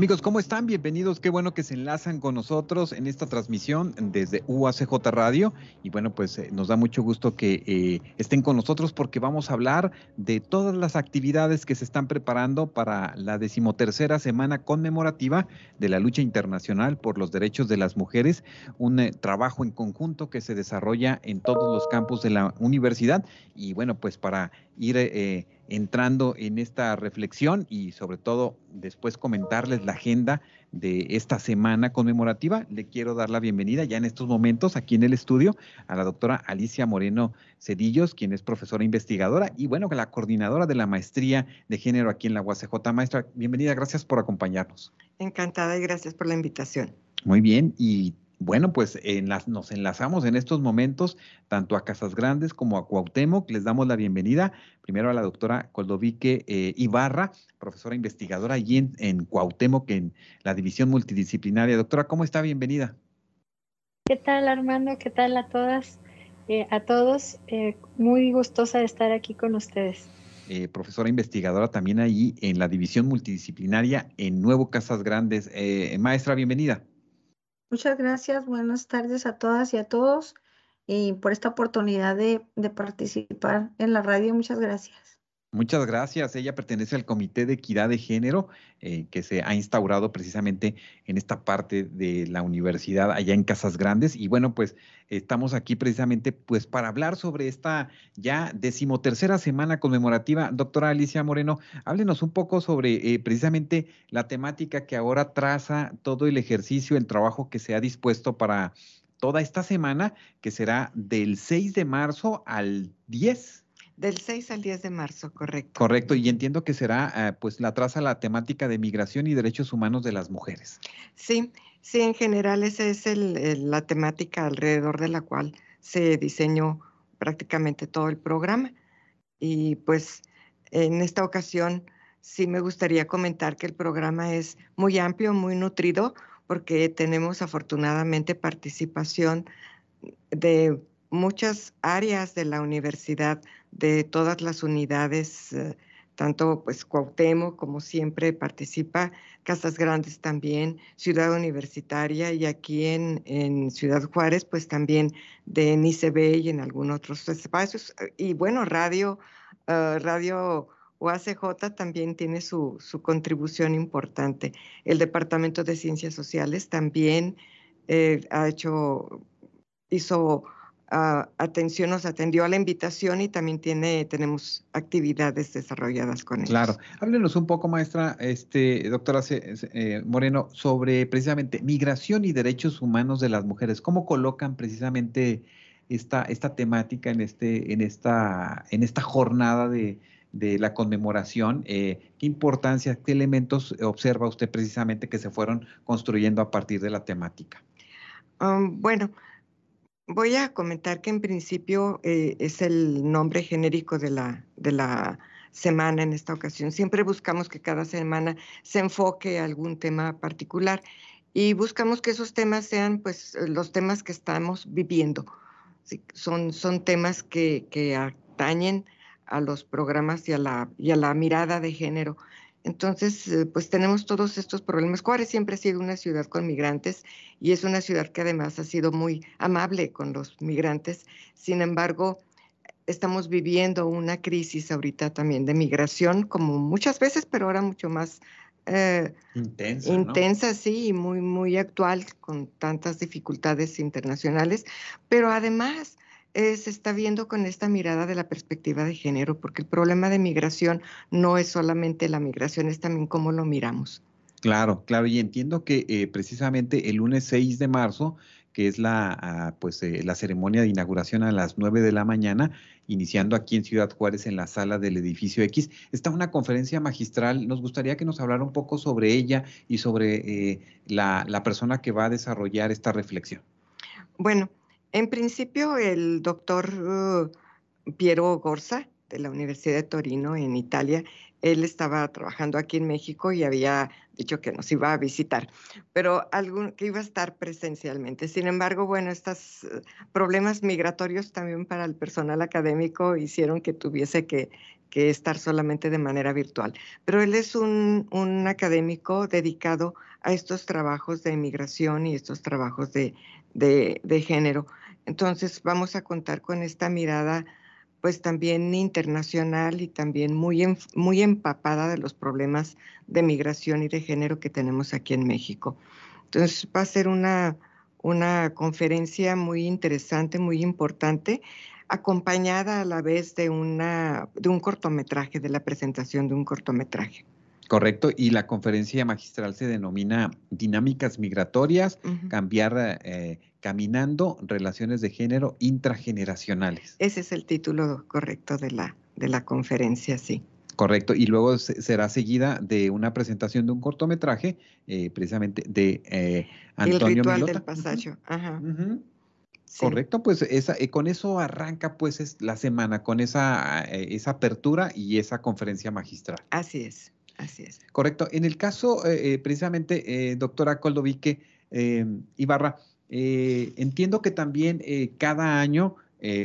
Amigos, ¿cómo están? Bienvenidos. Qué bueno que se enlazan con nosotros en esta transmisión desde UACJ Radio. Y bueno, pues eh, nos da mucho gusto que eh, estén con nosotros porque vamos a hablar de todas las actividades que se están preparando para la decimotercera semana conmemorativa de la lucha internacional por los derechos de las mujeres. Un eh, trabajo en conjunto que se desarrolla en todos los campus de la universidad. Y bueno, pues para ir entrando en esta reflexión y sobre todo después comentarles la agenda de esta semana conmemorativa. Le quiero dar la bienvenida ya en estos momentos aquí en el estudio a la doctora Alicia Moreno Cedillos, quien es profesora investigadora y bueno, la coordinadora de la maestría de género aquí en la UACJ. Maestra, bienvenida, gracias por acompañarnos. Encantada y gracias por la invitación. Muy bien, y bueno, pues nos enlazamos en estos momentos tanto a Casas Grandes como a Cuauhtémoc. Les damos la bienvenida primero a la doctora Coldovique eh, Ibarra, profesora investigadora allí en, en, Cuauhtémoc, en la división multidisciplinaria. Doctora, ¿cómo está? Bienvenida. ¿Qué tal, Armando? ¿Qué tal a todas? Eh, a todos, eh, muy gustosa de estar aquí con ustedes. profesora investigadora también allí en la división multidisciplinaria en Nuevo Casas Grandes. maestra, bienvenida. Muchas gracias, buenas tardes a todas y a todos y por esta oportunidad de, de participar en la radio. Muchas gracias. Muchas gracias. Ella pertenece al Comité de Equidad de Género eh, que se ha instaurado precisamente en esta parte de la universidad allá en Casas Grandes. Y bueno, pues estamos aquí precisamente pues para hablar sobre esta ya decimotercera semana conmemorativa. Doctora Alicia Moreno, háblenos un poco sobre eh, precisamente la temática que ahora traza todo el ejercicio, el trabajo que se ha dispuesto para toda esta semana, que será del 6 de marzo al 10 del 6 al 10 de marzo, correcto. Correcto, y entiendo que será, eh, pues, la traza la temática de migración y derechos humanos de las mujeres. Sí, sí, en general esa es la temática alrededor de la cual se diseñó prácticamente todo el programa. Y pues en esta ocasión sí me gustaría comentar que el programa es muy amplio, muy nutrido, porque tenemos afortunadamente participación de muchas áreas de la universidad, de todas las unidades, eh, tanto pues Cuauhtémoc como siempre participa, Casas Grandes también, Ciudad Universitaria y aquí en, en Ciudad Juárez pues también de NICB y en algunos otros espacios. Y bueno, Radio, uh, Radio UACJ también tiene su, su, contribución importante. El Departamento de Ciencias Sociales también eh, ha hecho, hizo atención, nos atendió a la invitación y también tiene, tenemos actividades desarrolladas con ellos. Claro. Háblenos un poco, maestra, este, doctora eh, Moreno, sobre precisamente migración y derechos humanos de las mujeres. ¿Cómo colocan precisamente esta, esta temática en, este, en, esta, en esta jornada de, la conmemoración. Eh, ¿Qué importancia, qué elementos observa usted precisamente que se fueron construyendo a partir de la temática? Um, bueno, Voy a comentar que en principio eh, es el nombre genérico de la, de la semana en esta ocasión. Siempre buscamos que cada semana se enfoque a algún tema particular y buscamos que esos temas sean pues los temas que estamos viviendo. son, son temas que, que atañen a los programas y a la, y a la mirada de género entonces, eh, pues tenemos todos estos problemas. Juárez siempre ha sido una ciudad con migrantes y es una ciudad que además ha sido muy amable con los migrantes. Sin embargo, estamos viviendo una crisis ahorita también de migración, como muchas veces, pero ahora mucho más eh, intensa, intensa sí, y muy, muy actual, con tantas dificultades internacionales. Pero además, eh, se está viendo con esta mirada de la perspectiva de género, porque el problema de migración no es solamente la migración, es también cómo lo miramos. Claro, claro, y entiendo que eh, precisamente el lunes 6 de marzo, que es la, ah, pues, eh, la ceremonia de inauguración a las 9 de la mañana, iniciando aquí en Ciudad Juárez en la sala del edificio X, está una conferencia magistral. Nos gustaría que nos hablara un poco sobre ella y sobre la, la persona que va a desarrollar esta reflexión. Bueno, en principio, el doctor uh, Piero Gorza, de la Universidad de Torino, en Italia, él estaba trabajando aquí en México y había dicho que nos iba a visitar, pero que iba a estar presencialmente. Sin embargo, bueno, estos eh, problemas migratorios también para el personal académico hicieron que tuviese que, estar solamente de manera virtual. Pero él es un, académico dedicado a estos trabajos de migración y estos trabajos de género. Entonces, vamos a contar con esta mirada pues también internacional y también muy, muy empapada de los problemas de migración y de género que tenemos aquí en México. Entonces va a ser una, una conferencia muy interesante, muy importante, acompañada a la vez de, una, de un cortometraje, de la presentación de un cortometraje. Correcto, y la conferencia magistral se denomina Dinámicas Migratorias, cambiar eh, caminando relaciones de género intrageneracionales. Ese es el título correcto de la, de la conferencia, sí. Correcto, y luego será seguida de una presentación de un cortometraje, eh, precisamente de eh, Antonio El ritual del pasaje. Ajá. Correcto, pues esa, con eso arranca pues es la semana, con esa, esa apertura y esa conferencia magistral. Así es. Así es. Correcto. En el caso, eh, eh, precisamente, eh, doctora Coldovique Ibarra, entiendo que también cada año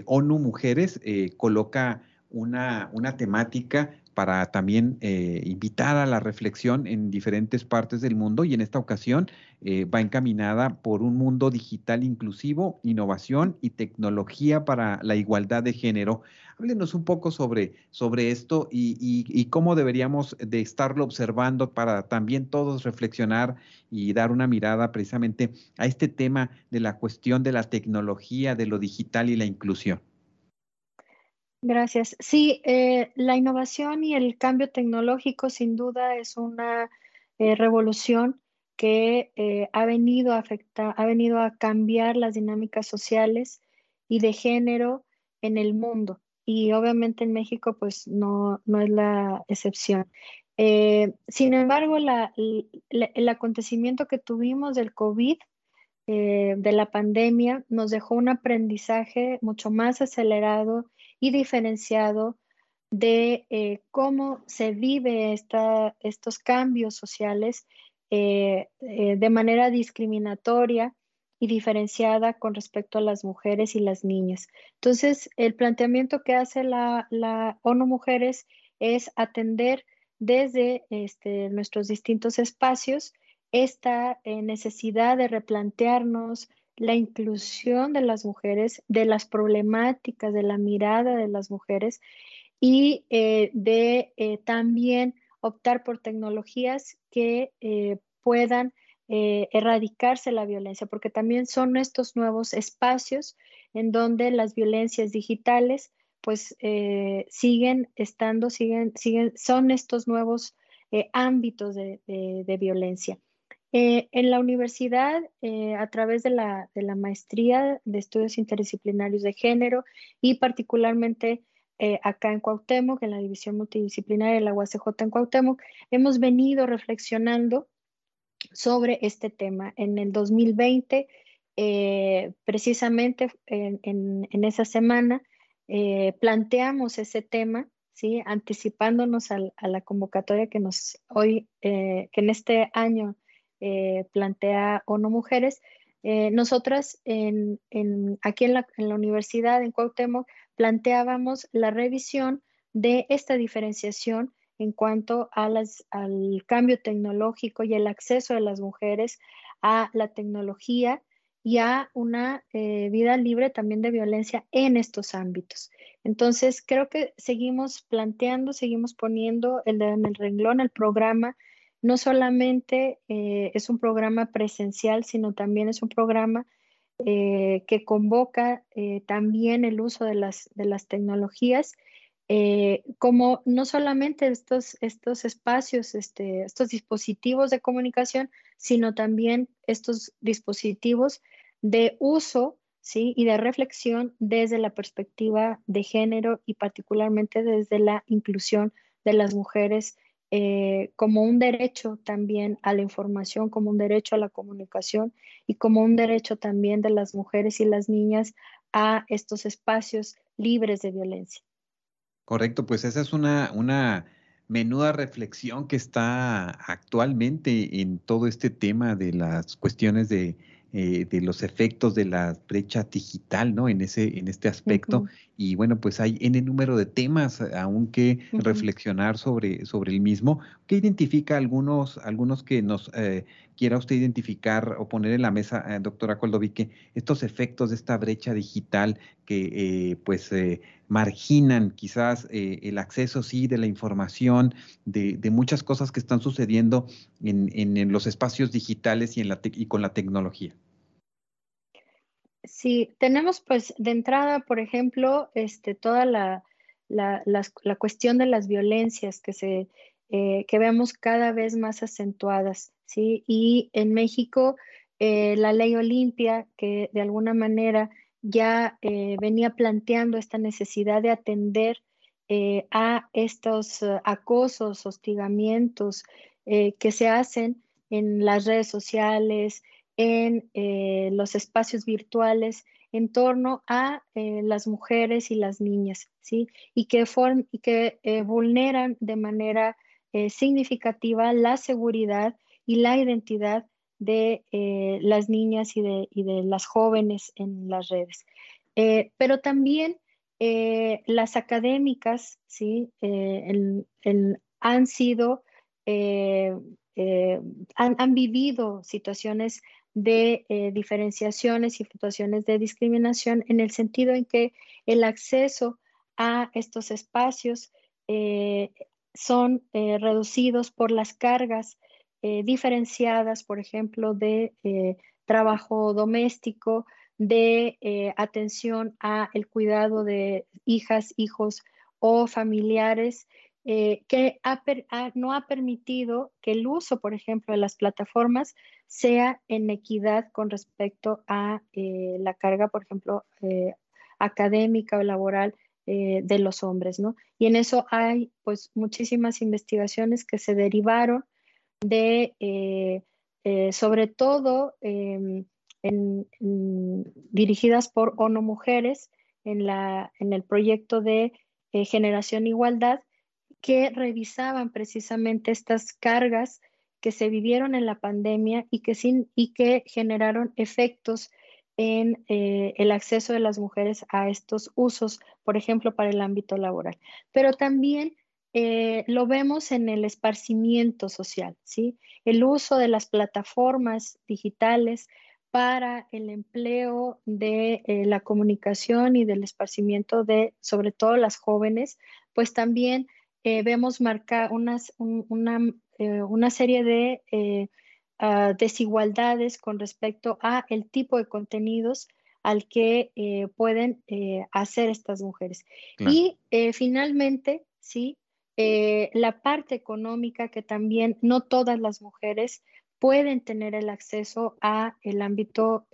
ONU Mujeres coloca una, una temática para también eh, invitar a la reflexión en diferentes partes del mundo y en esta ocasión eh, va encaminada por un mundo digital inclusivo, innovación y tecnología para la igualdad de género. Háblenos un poco sobre, sobre esto y, y, cómo deberíamos de estarlo observando para también todos reflexionar y dar una mirada precisamente a este tema de la cuestión de la tecnología, de lo digital y la inclusión. Gracias. Sí, eh, la innovación y el cambio tecnológico sin duda es una eh, revolución que eh, ha venido a afectar, ha venido a cambiar las dinámicas sociales y de género en el mundo. Y obviamente en México, pues no, no es la excepción. sin embargo, el acontecimiento que tuvimos del COVID, de la pandemia, nos dejó un aprendizaje mucho más acelerado y diferenciado de eh, cómo se vive estos cambios sociales eh, eh, de manera discriminatoria y diferenciada con respecto a las mujeres y las niñas. Entonces, el planteamiento que hace la, la ONU Mujeres es atender desde este, nuestros distintos espacios esta necesidad de replantearnos la inclusión de las mujeres, de las problemáticas, de la mirada de las mujeres y eh, de eh, también optar por tecnologías que eh, puedan erradicarse la violencia, porque también son estos nuevos espacios en donde las violencias digitales pues siguen estando, siguen, siguen, son estos nuevos ámbitos de violencia. Eh, en la universidad, eh, a través de la, maestría de estudios interdisciplinarios de género y particularmente eh, acá en Cuauhtémoc, en la división multidisciplinaria de la UACJ en Cuauhtémoc, hemos venido reflexionando sobre este tema. En el 2020, precisamente en, esa semana, planteamos ese tema ¿sí? anticipándonos a, la convocatoria que nos hoy, que en este año eh, plantea ONU Mujeres. Eh, nosotras en, aquí en la, universidad, en Cuauhtémoc, planteábamos la revisión de esta diferenciación en cuanto al cambio tecnológico y el acceso de las mujeres a la tecnología y a una eh, vida libre también de violencia en estos ámbitos. Entonces, creo que seguimos planteando, seguimos poniendo el, en el renglón el programa no solamente eh, es un programa presencial, sino también es un programa eh, que convoca eh, también el uso de las, de las tecnologías, como no solamente estos, estos espacios, este, estos dispositivos de comunicación, sino también estos dispositivos de uso ¿sí? y de reflexión desde la perspectiva de género y particularmente desde la inclusión de las mujeres eh, como un derecho también a la información, como un derecho a la comunicación y como un derecho también de las mujeres y las niñas a estos espacios libres de violencia. Correcto, pues esa es una, una menuda reflexión que está actualmente en todo este tema de las cuestiones de eh, de los efectos de la brecha digital, ¿no? En ese, en este aspecto. Y bueno, pues hay N número de temas aún que reflexionar sobre, sobre el mismo. ¿Qué identifica algunos, algunos que nos eh, quiera usted identificar o poner en la mesa, eh, doctora Coldovique, estos efectos de esta brecha digital que pues marginan quizás el acceso, sí, de la información, de, de, muchas cosas que están sucediendo en, en, los espacios digitales y, en la y con la tecnología? Sí, tenemos pues de entrada, por ejemplo, este, toda la, la, la, cuestión de las violencias que, se, eh, que vemos cada vez más acentuadas, ¿sí? Y en México, eh, la ley Olimpia, que de alguna manera ya eh, venía planteando esta necesidad de atender a estos acosos, hostigamientos que se hacen en las redes sociales, en eh, los espacios virtuales en torno a eh, las mujeres y las niñas, ¿sí? Y que, y que eh, vulneran de manera significativa la seguridad y la identidad de las niñas y de, y de, las jóvenes en las redes. pero también las académicas, ¿sí? han sido, han, han, vivido situaciones de eh, diferenciaciones y situaciones de discriminación en el sentido en que el acceso a estos espacios eh, son eh, reducidos por las cargas diferenciadas, por ejemplo, de trabajo doméstico, de atención a el cuidado de hijas, hijos o familiares eh, que no ha permitido que el uso, por ejemplo, de las plataformas sea en equidad con respecto a eh, la carga, por ejemplo, eh, académica o laboral de los hombres, ¿no? Y en eso hay, pues, muchísimas investigaciones que se derivaron de, sobre todo, em, dirigidas por ONU Mujeres en, la, en el proyecto de Generación Igualdad, que revisaban precisamente estas cargas que se vivieron en la pandemia y que, generaron efectos en eh, el acceso de las mujeres a estos usos, por ejemplo, para el ámbito laboral. Pero también eh, lo vemos en el esparcimiento social, ¿sí? El uso de las plataformas digitales para el empleo de eh, la comunicación y del esparcimiento de, sobre todo las jóvenes, pues también eh, vemos marcar unas, una, eh, una, serie de eh, ah, desigualdades con respecto a el tipo de contenidos al que pueden hacer estas mujeres. Y finalmente, sí, la parte económica que también no todas las mujeres pueden tener el acceso a el ámbito,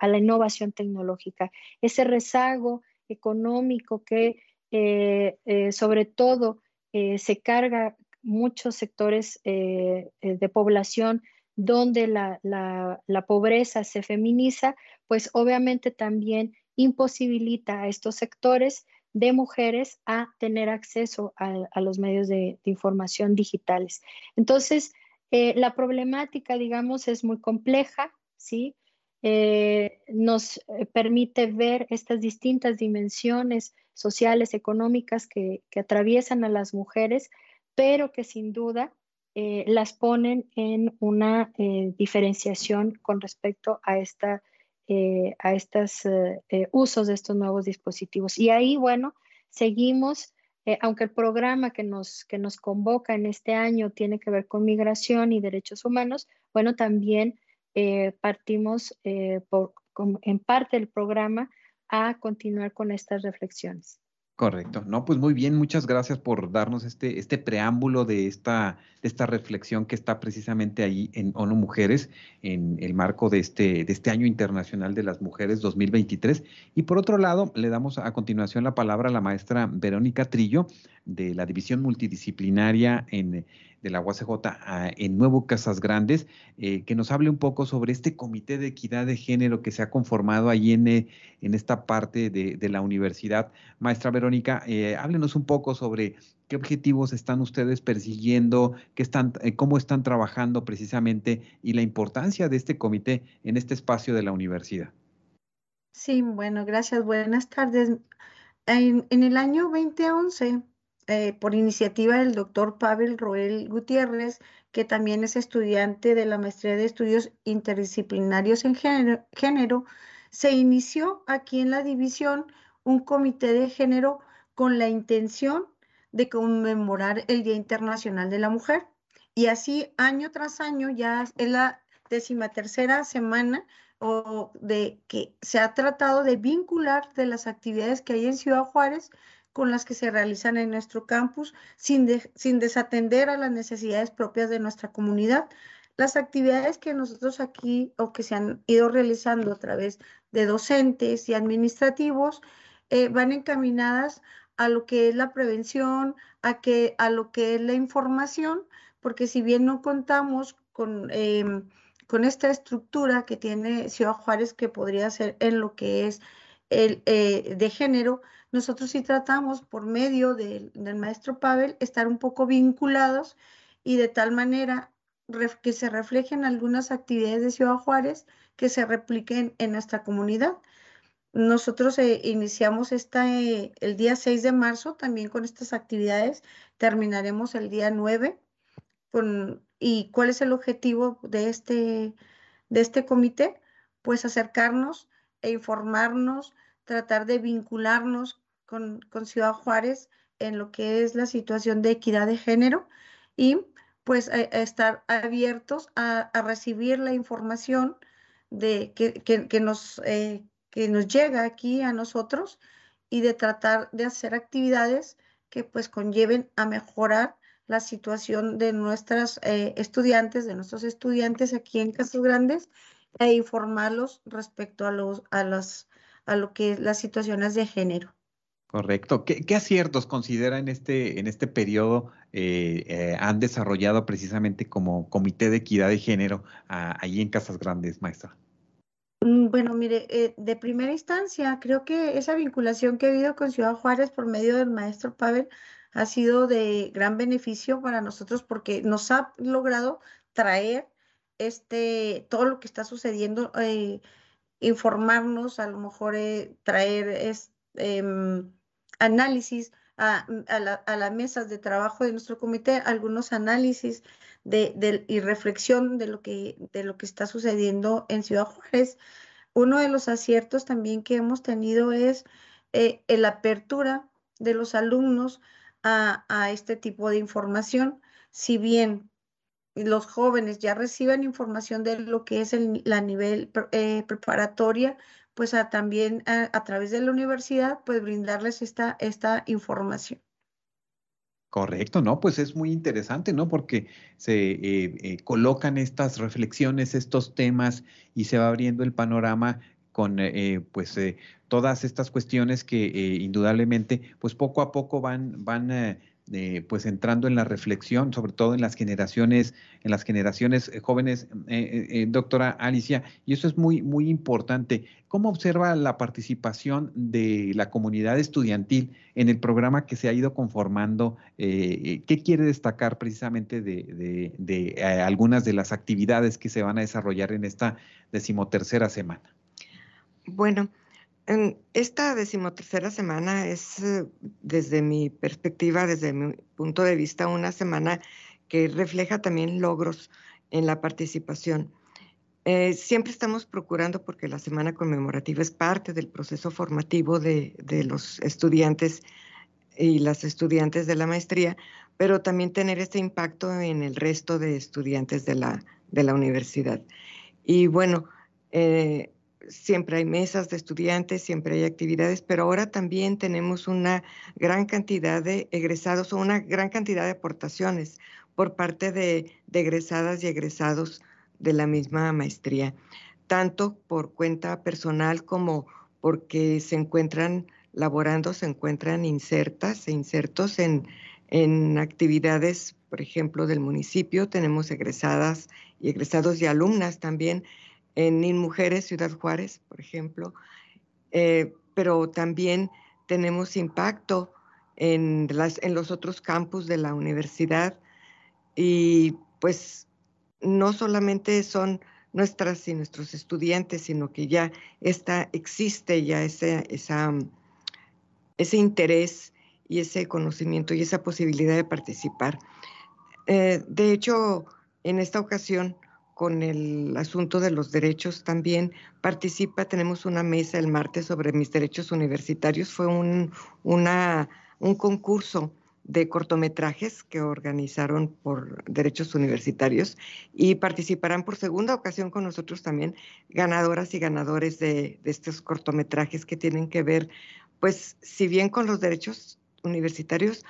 a la innovación tecnológica. Ese rezago económico que sobre todo eh, se carga muchos sectores eh, eh, de población donde la, pobreza se feminiza, pues obviamente también imposibilita a estos sectores de mujeres a tener acceso a, los medios de, información digitales. Entonces, la problemática, digamos, es muy compleja, ¿sí? nos permite ver estas distintas dimensiones sociales, económicas que, atraviesan a las mujeres, pero que sin duda eh, las ponen en una eh, diferenciación con respecto a, esta, eh, a estos usos de estos nuevos dispositivos. Y ahí, bueno, seguimos, aunque el programa que nos, que nos convoca en este año tiene que ver con migración y derechos humanos, bueno, también partimos por, en parte del programa a continuar con estas reflexiones. Correcto. No, pues muy bien, muchas gracias por darnos este, este preámbulo de esta, de esta reflexión que está precisamente ahí en ONU Mujeres, en el marco de este, de este Año Internacional de las Mujeres 2023. Y por otro lado, le damos a continuación la palabra a la maestra Verónica Trillo, de la División Multidisciplinaria en de la UACJ en Nuevo Casas Grandes, eh, que nos hable un poco sobre este comité de equidad de género que se ha conformado ahí en, eh, en esta parte de, la universidad. Maestra Verónica, eh, háblenos un poco sobre qué objetivos están ustedes persiguiendo, qué están, cómo están trabajando precisamente y la importancia de este comité en este espacio de la universidad. Sí, bueno, gracias. Buenas tardes. En, el año 2011, eh, por iniciativa del doctor Pavel Roel Gutiérrez, que también es estudiante de la Maestría de Estudios Interdisciplinarios en género, se inició aquí en la división un comité de género con la intención de conmemorar el Día Internacional de la Mujer. Y así año tras año, ya es la decimatercera semana o de que se ha tratado de vincular de las actividades que hay en Ciudad Juárez con las que se realizan en nuestro campus sin, sin desatender a las necesidades propias de nuestra comunidad. Las actividades que nosotros aquí o que se han ido realizando a través de docentes y administrativos eh, van encaminadas a lo que es la prevención, a, que, a lo que es la información, porque si bien no contamos con... Em, con esta estructura que tiene Ciudad Juárez, que podría ser en lo que es el eh, de género, nosotros sí tratamos por medio del maestro Pavel estar un poco vinculados y de tal manera que se reflejen algunas actividades de Ciudad Juárez que se repliquen en nuestra comunidad. Nosotros eh, iniciamos esta, eh, el día 6 de marzo también con estas actividades, terminaremos el día 9 con ¿Y cuál es el objetivo de este, de este comité? Pues acercarnos e informarnos, tratar de vincularnos con, Ciudad Juárez en lo que es la situación de equidad de género y pues estar abiertos a, recibir la información de, que, nos, eh, que nos llega aquí a nosotros y de tratar de hacer actividades que pues conlleven a mejorar la situación de nuestras eh, estudiantes, de nuestros estudiantes aquí en Casas Grandes e informarlos respecto a, los, a, las, a lo que es las situaciones de género. Correcto. ¿Qué, aciertos considera en este, en este periodo eh, eh, han desarrollado precisamente como Comité de Equidad de Género ahí en Casas Grandes, maestra? Mm, bueno, mire, de primera instancia, creo que esa vinculación que ha habido con Ciudad Juárez por medio del maestro Pavel ha sido de gran beneficio para nosotros porque nos ha logrado traer este, todo lo que está sucediendo, eh, informarnos, a lo mejor eh, traer em, análisis a, las mesas de trabajo de nuestro comité, algunos análisis y reflexión de lo, que, de lo que está sucediendo en Ciudad Juárez. Uno de los aciertos también que hemos tenido es eh, la apertura de los alumnos a, este tipo de información. Si bien los jóvenes ya reciben información de lo que es el, la nivel eh, preparatoria, pues también a, través de la universidad, pues brindarles esta, esta información. Correcto, ¿no? Pues es muy interesante, ¿no? Porque se eh, eh, colocan estas reflexiones, estos temas y se va abriendo el panorama con pues todas estas cuestiones que eh, indudablemente pues poco a poco van, van eh, eh, pues entrando en la reflexión, sobre todo en las generaciones, en las generaciones jóvenes, doctora Alicia, y eso es muy, muy importante. ¿Cómo observa la participación de la comunidad estudiantil en el programa que se ha ido conformando? ¿Qué quiere destacar precisamente de, de algunas de las actividades que se van a desarrollar en esta decimotercera semana? Bueno, en esta decimotercera semana es, eh, desde mi perspectiva, desde mi punto de vista, una semana que refleja también logros en la participación. Eh, siempre estamos procurando, porque la semana conmemorativa es parte del proceso formativo de, los estudiantes y las estudiantes de la maestría, pero también tener este impacto en el resto de estudiantes de la, universidad. Y bueno, eh, siempre hay mesas de estudiantes, siempre hay actividades, pero ahora también tenemos una gran cantidad de egresados o una gran cantidad de aportaciones por parte de, egresadas y egresados de la misma maestría, tanto por cuenta personal como porque se encuentran laborando, se encuentran insertas e insertos en, En actividades, por ejemplo, del municipio, tenemos egresadas y egresados y alumnas también en InMujeres Ciudad Juárez, por ejemplo, eh, pero también tenemos impacto en, los otros campus de la universidad y pues no solamente son nuestras y nuestros estudiantes, sino que ya está, existe ya ese, esa, ese interés y ese conocimiento y esa posibilidad de participar. Eh, de hecho, en esta ocasión, con el asunto de los derechos también. Participa, tenemos una mesa el martes sobre mis derechos universitarios, fue un, una, un concurso de cortometrajes que organizaron por derechos universitarios y participarán por segunda ocasión con nosotros también ganadoras y ganadores de, de estos cortometrajes que tienen que ver, pues si bien con los derechos universitarios,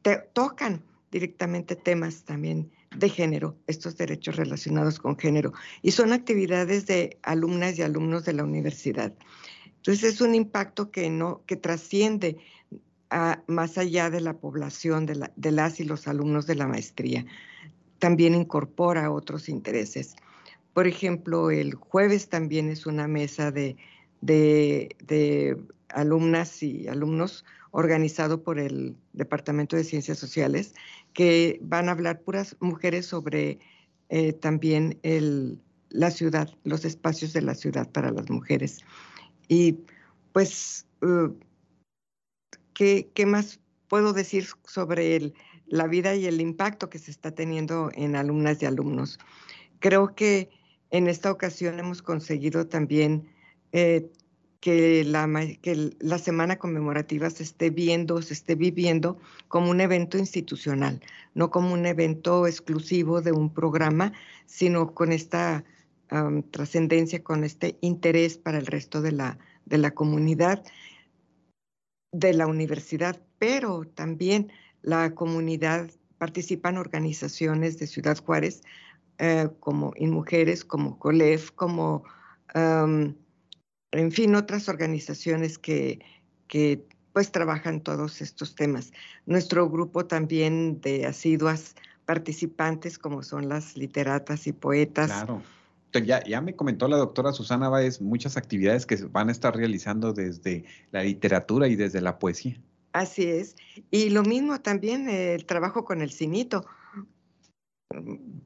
te tocan directamente temas también de género, estos derechos relacionados con género, y son actividades de alumnas y alumnos de la universidad. Entonces es un impacto que no que trasciende más allá de la población de, de, las y los alumnos de la maestría. También incorpora otros intereses. Por ejemplo, el jueves también es una mesa de, de, de alumnas y alumnos organizado por el Departamento de Ciencias Sociales, que van a hablar puras mujeres sobre eh, también la ciudad, los espacios de la ciudad para las mujeres. Y pues, uh, ¿qué, ¿qué, más puedo decir sobre la vida y el impacto que se está teniendo en alumnas y alumnos? Creo que en esta ocasión hemos conseguido también eh, que la, que la semana conmemorativa se esté viendo, se esté viviendo como un evento institucional, no como un evento exclusivo de un programa, sino con esta trascendencia, con este interés para el resto de la, de la comunidad, de la universidad, pero también la comunidad, participan organizaciones de Ciudad Juárez, eh, como InMujeres, como COLEF, como en fin, otras organizaciones que, que pues trabajan todos estos temas. Nuestro grupo también de asiduas participantes, como son las literatas y poetas. Claro. Ya, ya, me comentó la doctora Susana Báez muchas actividades que van a estar realizando desde la literatura y desde la poesía. Así es. Y lo mismo también el trabajo con el cinito,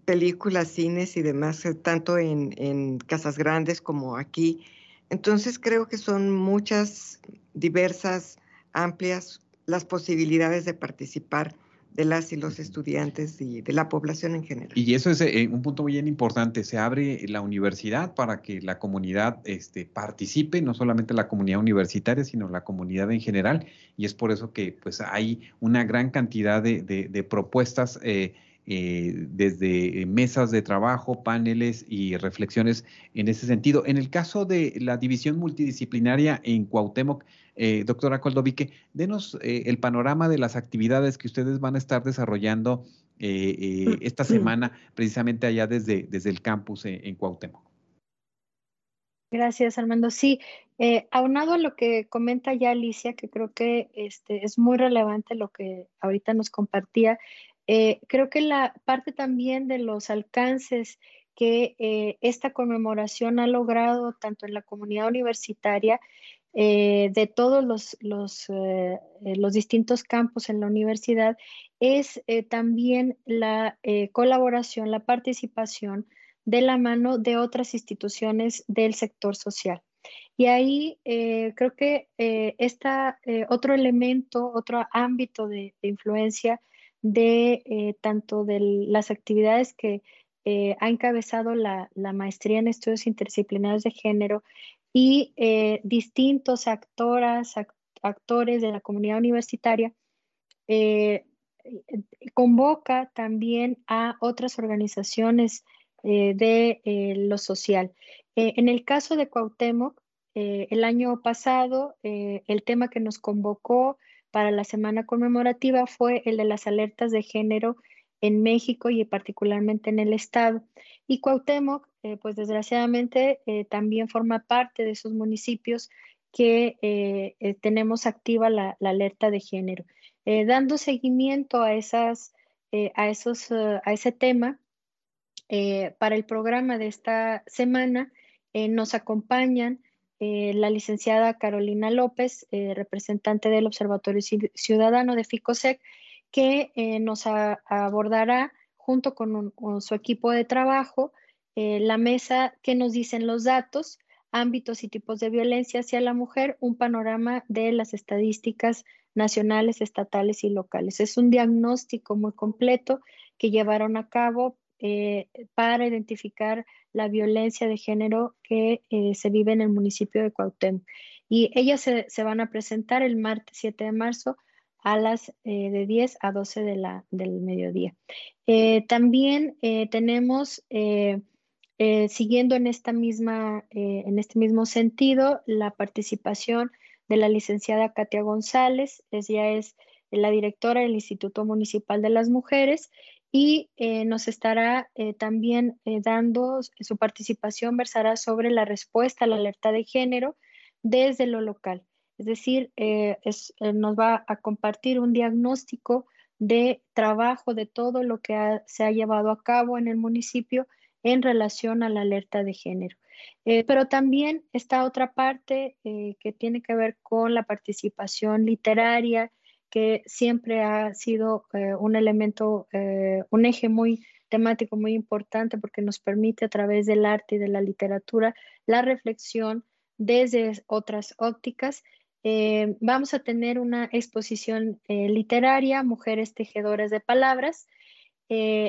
películas, cines y demás, tanto en, en casas grandes como aquí entonces creo que son muchas, diversas, amplias las posibilidades de participar de las y los estudiantes y de la población en general. Y eso es eh, un punto muy importante. Se abre la universidad para que la comunidad este, participe, no solamente la comunidad universitaria, sino la comunidad en general. Y es por eso que pues, hay una gran cantidad de, propuestas. Eh, eh, desde mesas de trabajo, paneles y reflexiones en ese sentido. En el caso de la división multidisciplinaria en Cuauhtémoc, eh, doctora Coldovique, denos eh, el panorama de las actividades que ustedes van a estar desarrollando esta semana, precisamente allá desde, desde el campus en, Cuauhtémoc. Gracias, Armando. Sí, aunado a lo que comenta ya Alicia, que creo que este, es muy relevante lo que ahorita nos compartía, eh, creo que la parte también de los alcances que eh, esta conmemoración ha logrado tanto en la comunidad universitaria eh, de todos los, los, los, distintos campos en la universidad es también la colaboración, la participación de la mano de otras instituciones del sector social. Y ahí creo que está otro elemento, otro ámbito de influencia de eh, tanto de las actividades que eh, ha encabezado la, maestría en estudios interdisciplinarios de género y eh, distintos actoras, actores de la comunidad universitaria, convoca también a otras organizaciones de lo social. en el caso de Cuauhtémoc, el año pasado, el tema que nos convocó para la semana conmemorativa fue el de las alertas de género en México y particularmente en el estado. Y Cuauhtémoc, eh, pues desgraciadamente, eh, también forma parte de esos municipios que eh, tenemos activa la, alerta de género. dando seguimiento a, esas, a, esos, a ese tema, para el programa de esta semana nos acompañan la licenciada Carolina López, representante del Observatorio Ciudadano de FICOSEC, que nos abordará junto con, su equipo de trabajo la mesa que nos dicen los datos ámbitos y tipos de violencia hacia la mujer, un panorama de las estadísticas nacionales, estatales y locales. Es un diagnóstico muy completo que llevaron a cabo eh, para identificar la violencia de género que eh, se vive en el municipio de Cuauhtémoc. Y ellas se, van a presentar el martes 7 de marzo a las eh, de 10 a 12 de la, del mediodía. también tenemos siguiendo en, esta misma, en este mismo sentido, la participación de la licenciada Katia González, ella es la directora del Instituto Municipal de las Mujeres y eh, nos estará también dando su participación, versará sobre la respuesta a la alerta de género desde lo local. Es decir, nos va a compartir un diagnóstico de trabajo de todo lo que se ha llevado a cabo en el municipio en relación a la alerta de género. Eh, pero también está otra parte eh, que tiene que ver con la participación literaria, que siempre ha sido eh, un elemento, un eje muy temático muy importante porque nos permite a través del arte y de la literatura la reflexión desde otras ópticas. vamos a tener una exposición literaria, Mujeres Tejedoras de Palabras,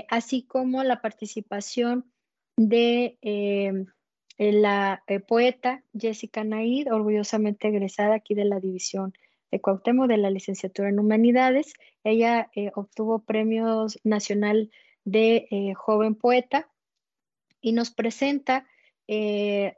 así como la participación de eh, la eh, poeta Jessica Naid, orgullosamente egresada aquí de la división de Cuauhtémoc de la licenciatura en Humanidades. Ella eh, obtuvo premios nacional de joven poeta y nos presenta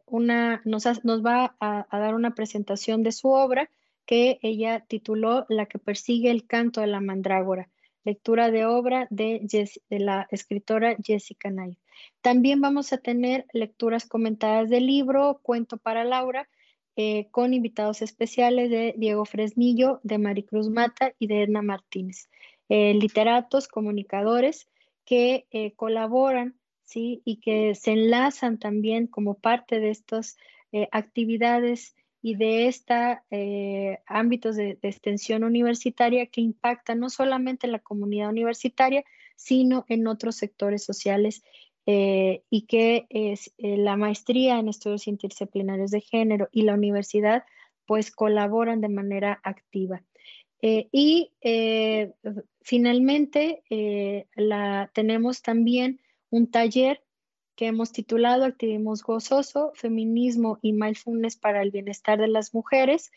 una, nos, va a, dar una presentación de su obra que ella tituló La que persigue el canto de la mandrágora, lectura de obra de, de la escritora Jessica Naid. También vamos a tener lecturas comentadas del libro Cuento para Laura, eh, con invitados especiales de Diego Fresnillo, de Maricruz Mata y de Edna Martínez. Eh, literatos, comunicadores que eh, colaboran ¿sí? y que se enlazan también como parte de estas actividades y de estos ámbitos de, de, extensión universitaria que impactan no solamente en la comunidad universitaria, sino en otros sectores sociales eh, y que es, eh, la maestría en estudios interdisciplinarios de género y la universidad pues colaboran de manera activa. Eh, y finalmente la, tenemos también un taller que hemos titulado Activismo Gozoso, Feminismo y Mindfulness para el Bienestar de las Mujeres,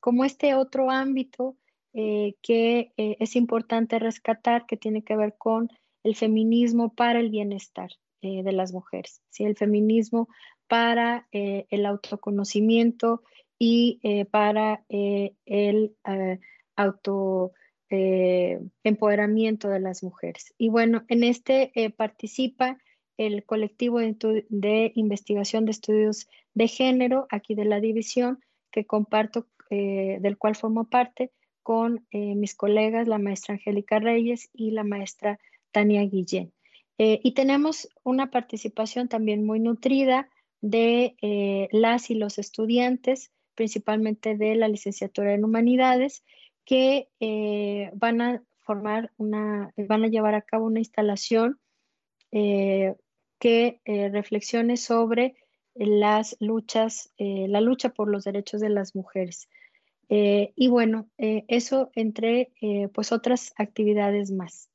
como este otro ámbito que es importante rescatar, que tiene que ver con el feminismo para el bienestar eh, de las mujeres, ¿sí? el feminismo para eh, el autoconocimiento y eh, para el auto empoderamiento de las mujeres. Y bueno, en este participa el colectivo de, investigación de estudios de género, aquí de la división, que comparto, del cual formo parte con mis colegas, la maestra Angélica Reyes y la maestra Tania Guillén. Eh, y tenemos una participación también muy nutrida de eh, las y los estudiantes, principalmente de la licenciatura en humanidades, que eh, van a formar una, van a llevar a cabo una instalación que reflexione sobre las luchas, la lucha por los derechos de las mujeres. y bueno, eso entre pues otras actividades más.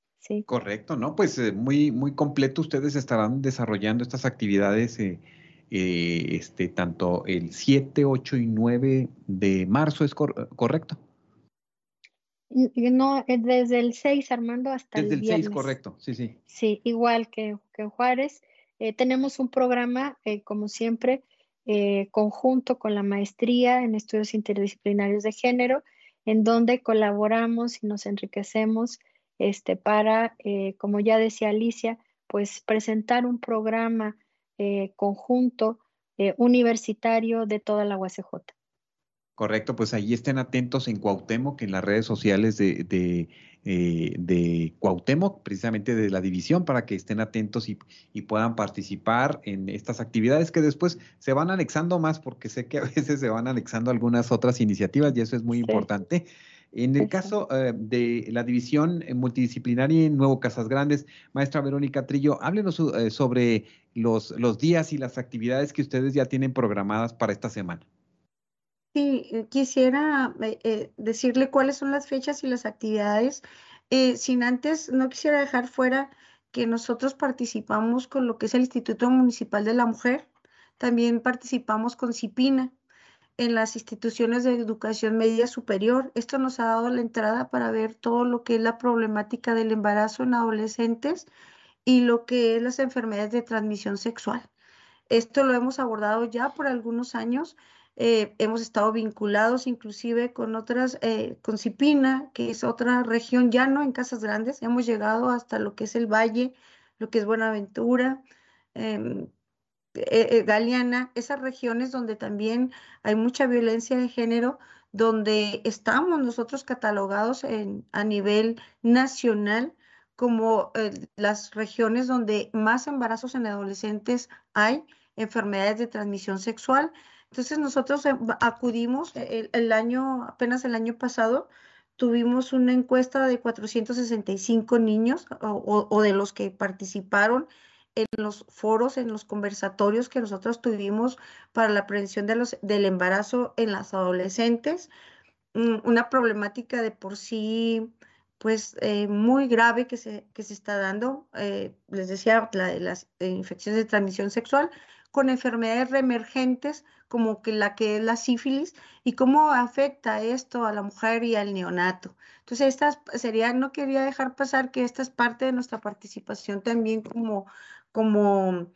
Correcto, ¿no? Pues eh, muy, muy completo. Ustedes estarán desarrollando estas actividades eh, eh, este, tanto el 7, 8 y 9 de marzo, ¿es correcto? No, desde el 6, Armando, hasta desde el Desde el 6, correcto, sí, sí. Sí, igual que, que Juárez. tenemos un programa, como siempre, conjunto con la maestría en estudios interdisciplinarios de género, en donde colaboramos y nos enriquecemos este, para, eh, como ya decía Alicia, pues presentar un programa eh, conjunto eh, universitario de toda la UACJ. Correcto, pues ahí estén atentos en Cuauhtémoc, en las redes sociales de, de, eh, de Cuauhtémoc, precisamente de la división, para que estén atentos y, y, puedan participar en estas actividades que después se van anexando más, porque sé que a veces se van anexando algunas otras iniciativas y eso es muy sí. importante. En el caso eh, de la división multidisciplinaria en Nuevo Casas Grandes, maestra Verónica Trillo, háblenos eh, sobre los, los días y las actividades que ustedes ya tienen programadas para esta semana. Sí, quisiera eh, eh, decirle cuáles son las fechas y las actividades. Eh, sin antes, no quisiera dejar fuera que nosotros participamos con lo que es el Instituto Municipal de la Mujer. También participamos con CIPINA en las instituciones de educación media superior. Esto nos ha dado la entrada para ver todo lo que es la problemática del embarazo en adolescentes y lo que es las enfermedades de transmisión sexual. Esto lo hemos abordado ya por algunos años eh, hemos estado vinculados inclusive con otras, eh, con Cipina, que es otra región, ya no en Casas Grandes, hemos llegado hasta lo que es el Valle, lo que es Buenaventura, eh, Galeana, esas regiones donde también hay mucha violencia de género, donde estamos nosotros catalogados en, a nivel nacional como las regiones donde más embarazos en adolescentes hay, enfermedades de transmisión sexual, entonces nosotros eh, acudimos el, año, apenas el año pasado, tuvimos una encuesta de 465 niños o, o, de los que participaron en los foros, en los conversatorios que nosotros tuvimos para la prevención de los, del embarazo en las adolescentes. Mm, una problemática de por sí, pues eh, muy grave que se, que se está dando. Eh, les decía, la, las infecciones de transmisión sexual, con enfermedades reemergentes como que la que es la sífilis y cómo afecta esto a la mujer y al neonato. Entonces, esta sería, no quería dejar pasar que esta es parte de nuestra participación también como, como,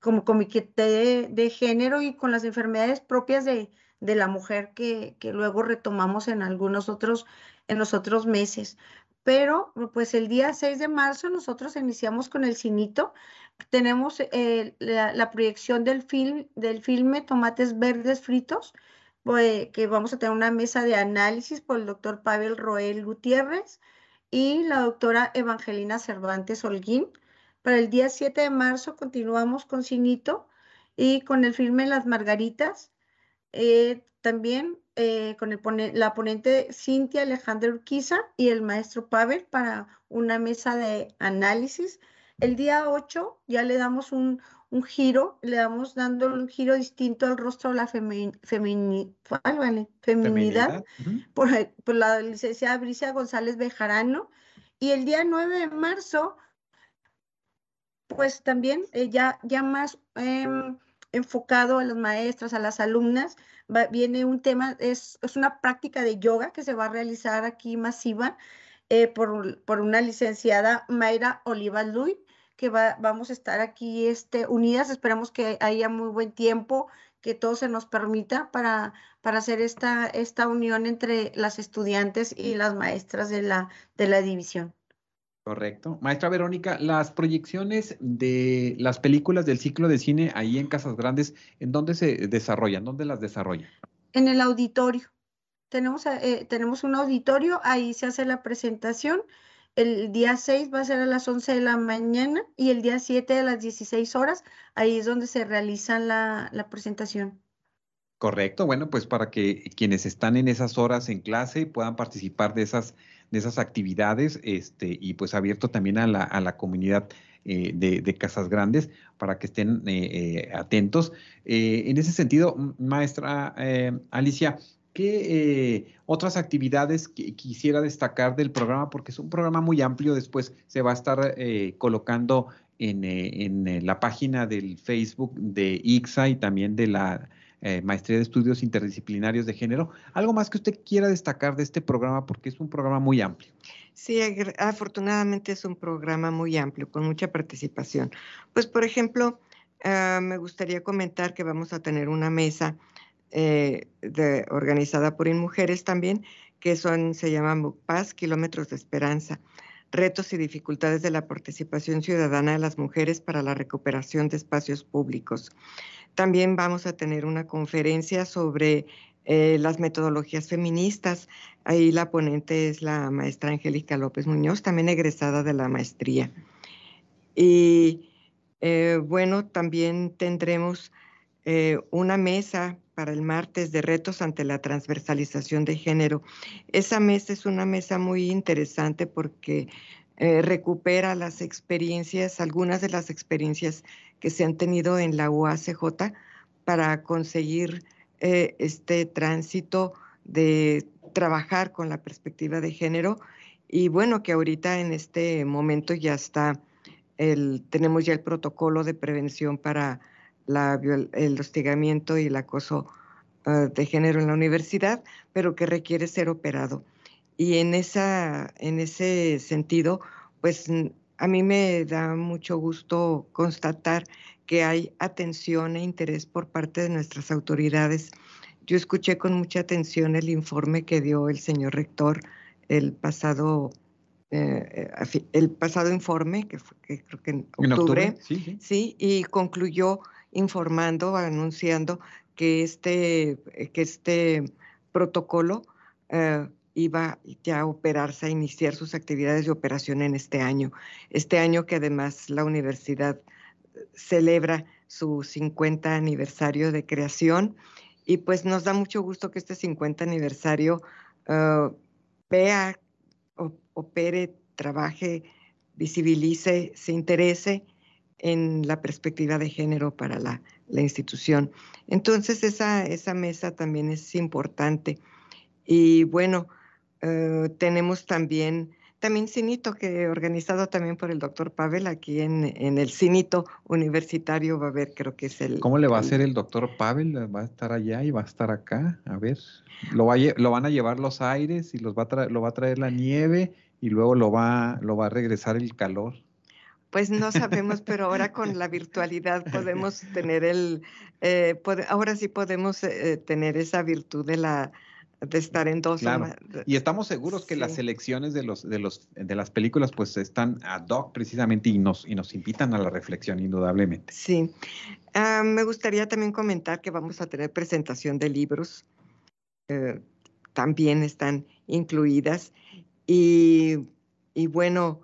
como comité de, de género y con las enfermedades propias de, de la mujer que, que, luego retomamos en algunos otros, en los otros meses. Pero pues el día 6 de marzo nosotros iniciamos con el cinito tenemos eh, la, proyección del, film, del filme Tomates Verdes Fritos, pues, que vamos a tener una mesa de análisis por el doctor Pavel Roel Gutiérrez y la doctora Evangelina Cervantes Holguín. Para el día 7 de marzo continuamos con Cinito y con el filme Las Margaritas. Eh, también eh, con el pone, la ponente Cintia Alejandra Urquiza y el maestro Pavel para una mesa de análisis el día 8 ya le damos un, un giro, le damos dando un giro distinto al rostro de la femi, femini, vale, feminidad, uh -huh. por, por, la licenciada Bricia González Bejarano. Y el día 9 de marzo, pues también eh, ya, ya más eh, enfocado a las maestras, a las alumnas, va, viene un tema, es, es una práctica de yoga que se va a realizar aquí masiva. Eh, por, por, una licenciada Mayra Oliva Luis, que va, vamos a estar aquí este, unidas. Esperamos que haya muy buen tiempo, que todo se nos permita para, para hacer esta, esta unión entre las estudiantes y las maestras de la, de la división. Correcto. Maestra Verónica, las proyecciones de las películas del ciclo de cine ahí en Casas Grandes, ¿en dónde se desarrollan? ¿Dónde las desarrollan? En el auditorio. Tenemos, eh, tenemos un auditorio, ahí se hace la presentación el día 6 va a ser a las 11 de la mañana y el día 7 a las 16 horas. Ahí es donde se realiza la, la, presentación. Correcto. Bueno, pues para que quienes están en esas horas en clase puedan participar de esas, de esas actividades este, y pues abierto también a la, a la comunidad eh, de, de, Casas Grandes para que estén eh, eh, atentos. en ese sentido, maestra Alicia, ¿Qué otras actividades quisiera destacar del programa? Porque es un programa muy amplio. Después se va a estar eh, colocando en, en, la página del Facebook de ICSA y también de la eh, Maestría de Estudios Interdisciplinarios de Género. ¿Algo más que usted quiera destacar de este programa? Porque es un programa muy amplio. Sí, afortunadamente es un programa muy amplio, con mucha participación. Pues, por ejemplo, uh, me gustaría comentar que vamos a tener una mesa eh, organizada por InMujeres también, que son, se llaman Paz, Kilómetros de Esperanza, retos y dificultades de la participación ciudadana de las mujeres para la recuperación de espacios públicos. También vamos a tener una conferencia sobre eh, las metodologías feministas. Ahí la ponente es la maestra Angélica López Muñoz, también egresada de la maestría. Y eh, bueno, también tendremos eh, una mesa para el martes de retos ante la transversalización de género. Esa mesa es una mesa muy interesante porque recupera las experiencias, algunas de las experiencias que se han tenido en la UACJ para conseguir eh, este tránsito de trabajar con la perspectiva de género y bueno, que ahorita en este momento ya está, el, tenemos ya el protocolo de prevención para el hostigamiento y el acoso ah, de género en la universidad, pero que requiere ser operado. Y en, esa, en ese sentido, pues a mí me da mucho gusto constatar que hay atención e interés por parte de nuestras autoridades. Yo escuché con mucha atención el informe que dio el señor rector el pasado, eh, el pasado informe, que, fue, creo que en octubre, sí, y concluyó informando, anunciando que este, que este protocolo eh, iba ya a operarse, a iniciar sus actividades de operación en este año. Este año que además la universidad celebra su 50 aniversario de creación y pues nos da mucho gusto que este 50 aniversario vea, opere, trabaje, visibilice, se interese en la perspectiva de género para la, institución. Entonces esa, esa mesa también es importante. Y bueno, ah, tenemos también también Cinito, que organizado también por el doctor Pavel, aquí en, el Cinito Universitario va a haber, creo que es el... ¿Cómo le va a hacer el doctor Pavel? ¿Va a estar allá y va a estar acá? A ver, lo, va lo van a llevar los aires y los va a lo va a traer la nieve y luego lo va, lo va a regresar el calor. Pues no sabemos, pero ahora con la virtualidad podemos tener el, eh, ahora sí podemos eh, tener esa virtud de la de estar en dos. Y estamos seguros que las selecciones de los de los de las películas pues están ad hoc precisamente y nos y nos invitan a la reflexión indudablemente. Sí. Ah, me gustaría también comentar que vamos a tener presentación de libros. Eh, también están incluidas y, y bueno,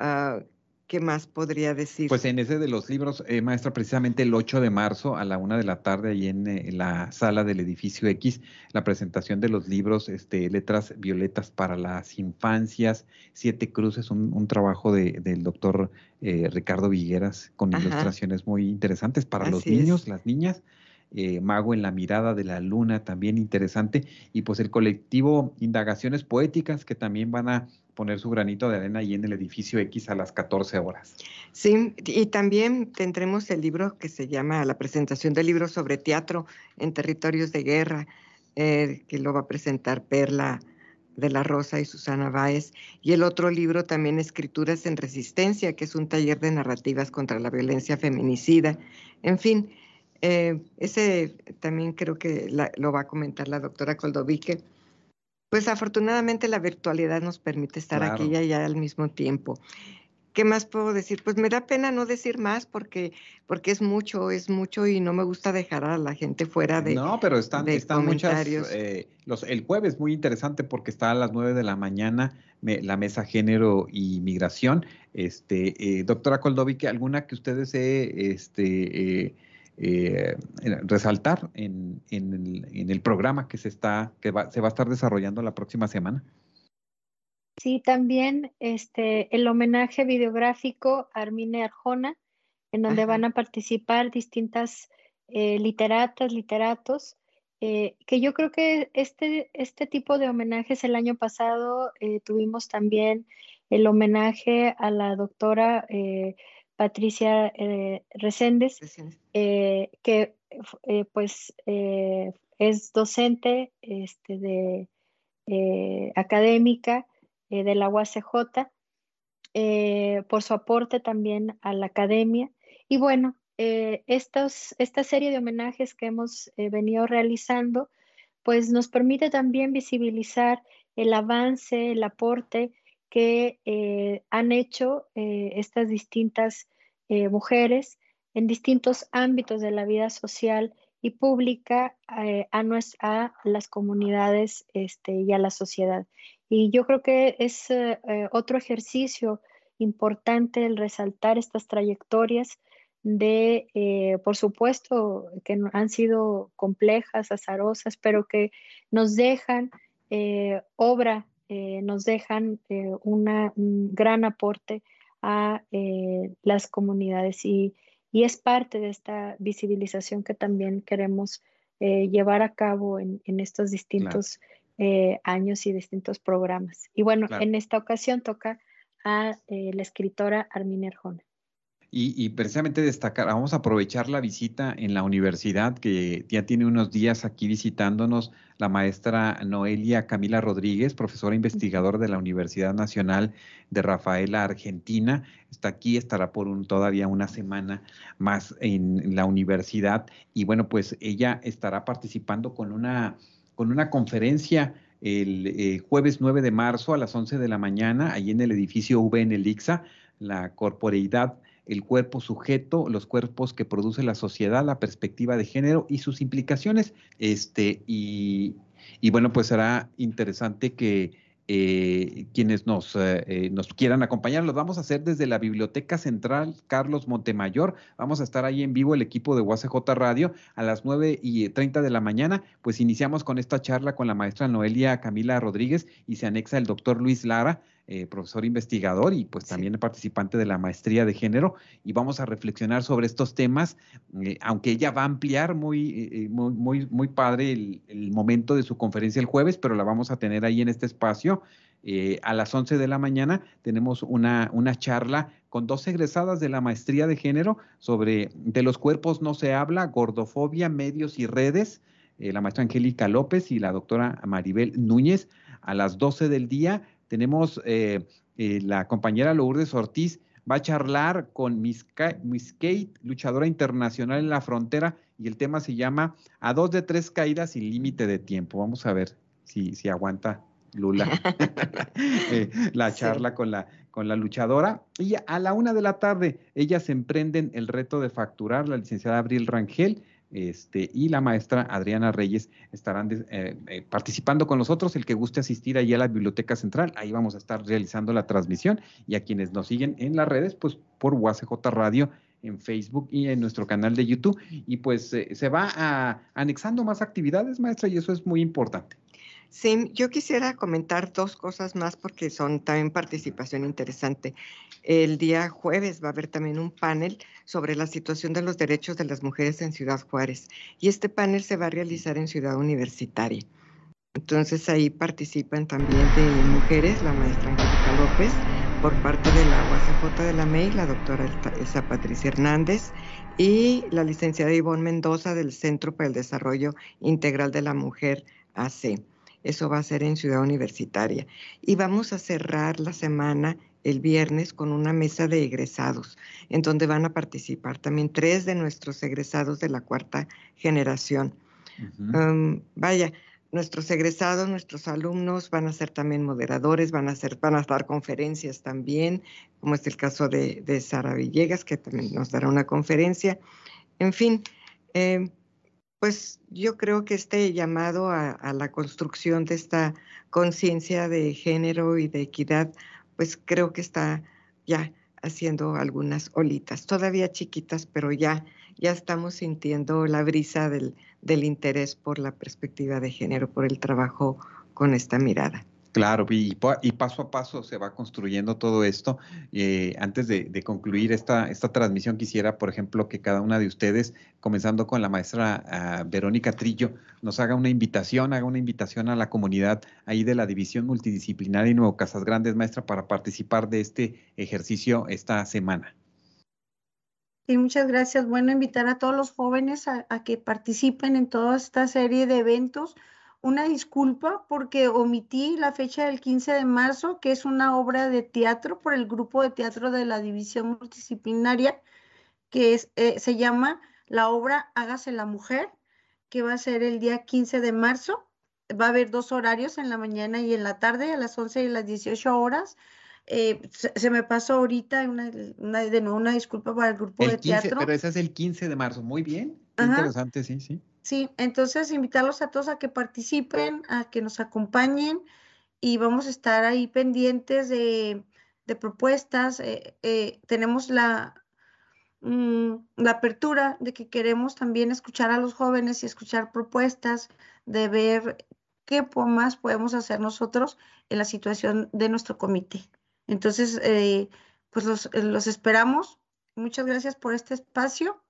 uh, ¿Qué más podría decir? Pues en ese de los libros, eh, maestra, precisamente el 8 de marzo a la una de la tarde, ahí en, eh, la sala del edificio X, la presentación de los libros este, Letras Violetas para las Infancias, Siete Cruces, un, trabajo del doctor eh, Ricardo Vigueras con ilustraciones muy interesantes para los niños, las niñas. Mago en la mirada de la luna, también interesante, y pues el colectivo Indagaciones Poéticas, que también van a poner su granito de arena ahí en el edificio X a las 14 horas. Sí, y también tendremos el libro que se llama La presentación del libro sobre teatro en territorios de guerra, eh, que lo va a presentar Perla de la Rosa y Susana Báez. Y el otro libro también, Escrituras en Resistencia, que es un taller de narrativas contra la violencia feminicida. En fin, eh, ese también creo que lo va a comentar la doctora Coldovique pues afortunadamente la virtualidad nos permite estar aquí y allá al mismo tiempo. ¿Qué más puedo decir? Pues me da pena no decir más porque, porque es mucho, es mucho y no me gusta dejar a la gente fuera de No, pero están, están muchas, eh, los, el jueves muy interesante porque está a las nueve de la mañana la mesa género y migración. Este, eh, doctora Coldovique, ¿alguna que ustedes eh, este, eh, resaltar en, el, programa que se está que se va a estar desarrollando la próxima semana. Sí, también este el homenaje videográfico a Armine Arjona, en donde van a participar distintas eh, literatas, literatos, eh, que yo creo que este, este tipo de homenajes el año pasado tuvimos también el homenaje a la doctora Patricia eh, Reséndez, eh, que eh, pues eh, es docente este, de, académica de la UACJ, por su aporte también a la academia. Y bueno, estos, esta serie de homenajes que hemos venido realizando, pues nos permite también visibilizar el avance, el aporte que eh, han hecho eh, estas distintas eh, mujeres en distintos ámbitos de la vida social y pública a, a, las comunidades este, y a la sociedad. Y yo creo que es otro ejercicio importante el resaltar estas trayectorias de, por supuesto, que han sido complejas, azarosas, pero que nos dejan obra, nos dejan una, un gran aporte a las comunidades. Y, y es parte de esta visibilización que también queremos eh, llevar a cabo en, estos distintos eh, años y distintos programas. Y bueno, en esta ocasión toca a eh, la escritora Armina Arjona. Y, precisamente destacar, vamos a aprovechar la visita en la universidad, que ya tiene unos días aquí visitándonos la maestra Noelia Camila Rodríguez, profesora investigadora de la Universidad Nacional de Rafaela, Argentina. Está aquí, estará por un, todavía una semana más en, la universidad. Y bueno, pues ella estará participando con una, con una conferencia el eh, jueves 9 de marzo a las 11 de la mañana, ahí en el edificio V en el IXA, la corporeidad el cuerpo sujeto, los cuerpos que produce la sociedad, la perspectiva de género y sus implicaciones. Este, y, y bueno, pues será interesante que eh, quienes nos, eh, nos quieran acompañar, los vamos a hacer desde la Biblioteca Central Carlos Montemayor. Vamos a estar ahí en vivo el equipo de UACJ Radio a las 9 y 30 de la mañana. Pues iniciamos con esta charla con la maestra Noelia Camila Rodríguez y se anexa el doctor Luis Lara eh, profesor investigador y pues también participante de la maestría de género y vamos a reflexionar sobre estos temas, eh, aunque ella va a ampliar muy, eh, muy, muy, muy, padre el, momento de su conferencia el jueves, pero la vamos a tener ahí en este espacio. a las 11 de la mañana tenemos una, una charla con dos egresadas de la maestría de género sobre de los cuerpos no se habla, gordofobia, medios y redes, la maestra Angélica López y la doctora Maribel Núñez a las 12 del día tenemos eh, eh, la compañera Lourdes Ortiz, va a charlar con Miss, Kate, luchadora internacional en la frontera, y el tema se llama A dos de tres caídas sin límite de tiempo. Vamos a ver si, si aguanta Lula eh, la charla con, la, con la luchadora. Y a la una de la tarde, ellas emprenden el reto de facturar, la licenciada Abril Rangel este, y la maestra Adriana Reyes estarán eh, eh, participando con nosotros. El que guste asistir ahí a la Biblioteca Central, ahí vamos a estar realizando la transmisión. Y a quienes nos siguen en las redes, pues por UACJ Radio en Facebook y en nuestro canal de YouTube. Y pues eh, se va a, anexando más actividades, maestra, y eso es muy importante. Sí, yo quisiera comentar dos cosas más porque son también participación interesante. El día jueves va a haber también un panel sobre la situación de los derechos de las mujeres en Ciudad Juárez y este panel se va a realizar en Ciudad Universitaria. Entonces ahí participan también de mujeres, la maestra Angélica López, por parte de la UACJ de la MEI, la doctora Elsa Patricia Hernández y la licenciada Ivonne Mendoza del Centro para el Desarrollo Integral de la Mujer AC. Eso va a ser en Ciudad Universitaria. Y vamos a cerrar la semana el viernes con una mesa de egresados, en donde van a participar también tres de nuestros egresados de la cuarta generación. vaya, nuestros egresados, nuestros alumnos van a ser también moderadores, van a, ser, van a dar conferencias también, como es el caso de, Sara Villegas, que también nos dará una conferencia. En fin, eh, pues yo creo que este llamado a, la construcción de esta conciencia de género y de equidad, pues creo que está ya haciendo algunas olitas, todavía chiquitas, pero ya, ya estamos sintiendo la brisa del, del interés por la perspectiva de género, por el trabajo con esta mirada. Claro, y, paso a paso se va construyendo todo esto. Eh, antes de, concluir esta, esta transmisión, quisiera, por ejemplo, que cada una de ustedes, comenzando con la maestra ah, Verónica Trillo, nos haga una invitación, haga una invitación a la comunidad ahí de la División Multidisciplinaria y Nuevo Casas Grandes, maestra, para participar de este ejercicio esta semana. Sí, muchas gracias. Bueno, invitar a todos los jóvenes a que participen en toda esta serie de eventos una disculpa porque omití la fecha del 15 de marzo, que es una obra de teatro por el grupo de teatro de la división multidisciplinaria, que es, eh, se llama la obra Hágase la Mujer, que va a ser el día 15 de marzo. Va a haber dos horarios en la mañana y en la tarde, a las 11 y las 18 horas. Eh, se, me pasó ahorita una, de nuevo una disculpa para el grupo de teatro. Pero ese es el 15 de marzo, muy bien. Interesante, sí, sí. Sí, entonces invitarlos a todos a que participen, a que nos acompañen y vamos a estar ahí pendientes de, propuestas. Eh, eh, tenemos la, mm, la apertura de que queremos también escuchar a los jóvenes y escuchar propuestas, de ver qué más podemos hacer nosotros en la situación de nuestro comité. Entonces, eh, pues los, los esperamos. Muchas gracias por este espacio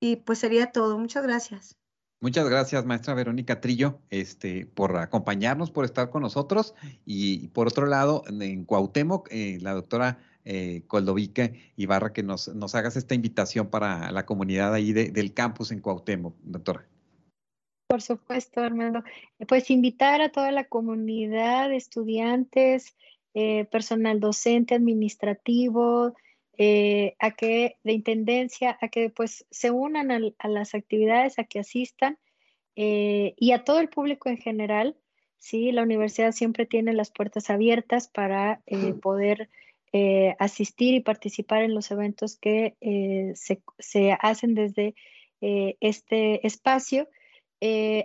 y pues sería todo. Muchas gracias. Muchas gracias, maestra Verónica Trillo, este, por acompañarnos, por estar con nosotros. Y, por otro lado, en Cuauhtémoc, eh, la doctora eh, Coldovica Ibarra, que nos, nos hagas esta invitación para la comunidad ahí del campus en Cuauhtémoc, doctora. Por supuesto, Armando. Pues invitar a toda la comunidad, estudiantes, eh, personal docente, administrativo, eh, a que de intendencia, a que pues se unan a, las actividades, a que asistan eh, y a todo el público en general. Sí, la universidad siempre tiene las puertas abiertas para eh, poder asistir y participar en los eventos que se, se, hacen desde este espacio,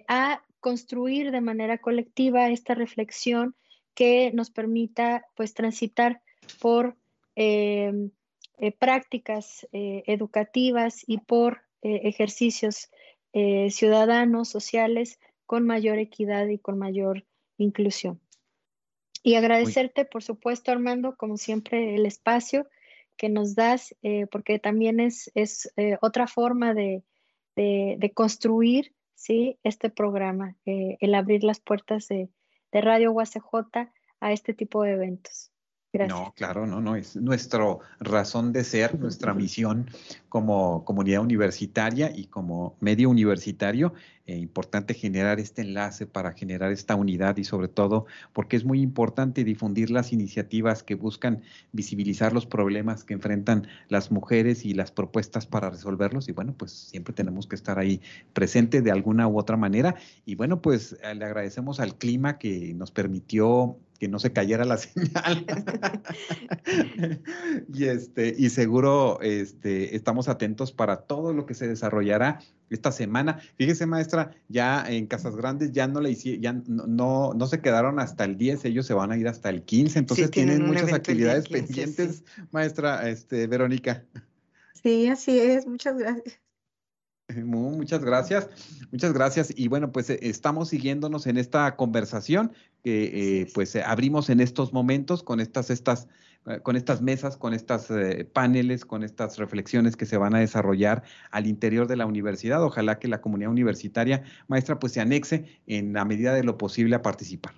a construir de manera colectiva esta reflexión que nos permita pues transitar por eh, prácticas eh, educativas y por eh, ejercicios ciudadanos, sociales, con mayor equidad y con mayor inclusión. Y agradecerte, por supuesto, Armando, como siempre, el espacio que nos das, porque también es, es otra forma de, de, construir ¿sí? este programa, el abrir las puertas de, de Radio UACJ a este tipo de eventos. No, claro, no, no, es nuestra razón de ser, nuestra misión como comunidad universitaria y como medio universitario. Eh, importante generar este enlace para generar esta unidad y sobre todo porque es muy importante difundir las iniciativas que buscan visibilizar los problemas que enfrentan las mujeres y las propuestas para resolverlos. Y bueno, pues siempre tenemos que estar ahí presente de alguna u otra manera. Y bueno, pues eh, le agradecemos al clima que nos permitió que no se cayera la señal. y este, y seguro este, estamos atentos para todo lo que se desarrollará esta semana. Fíjese, maestra, ya en Casas Grandes ya no le hicieron, ya no, no, se quedaron hasta el 10, ellos se van a ir hasta el 15, entonces tienen, muchas actividades pendientes, maestra este, Verónica. Sí, así es, muchas gracias. Muchas gracias, muchas gracias. Y bueno, pues eh, estamos siguiéndonos en esta conversación que eh, pues eh, abrimos en estos momentos con estas, estas, con estas mesas, con estas paneles, con estas reflexiones que se van a desarrollar al interior de la universidad. Ojalá que la comunidad universitaria, maestra, pues se anexe en la medida de lo posible a participar.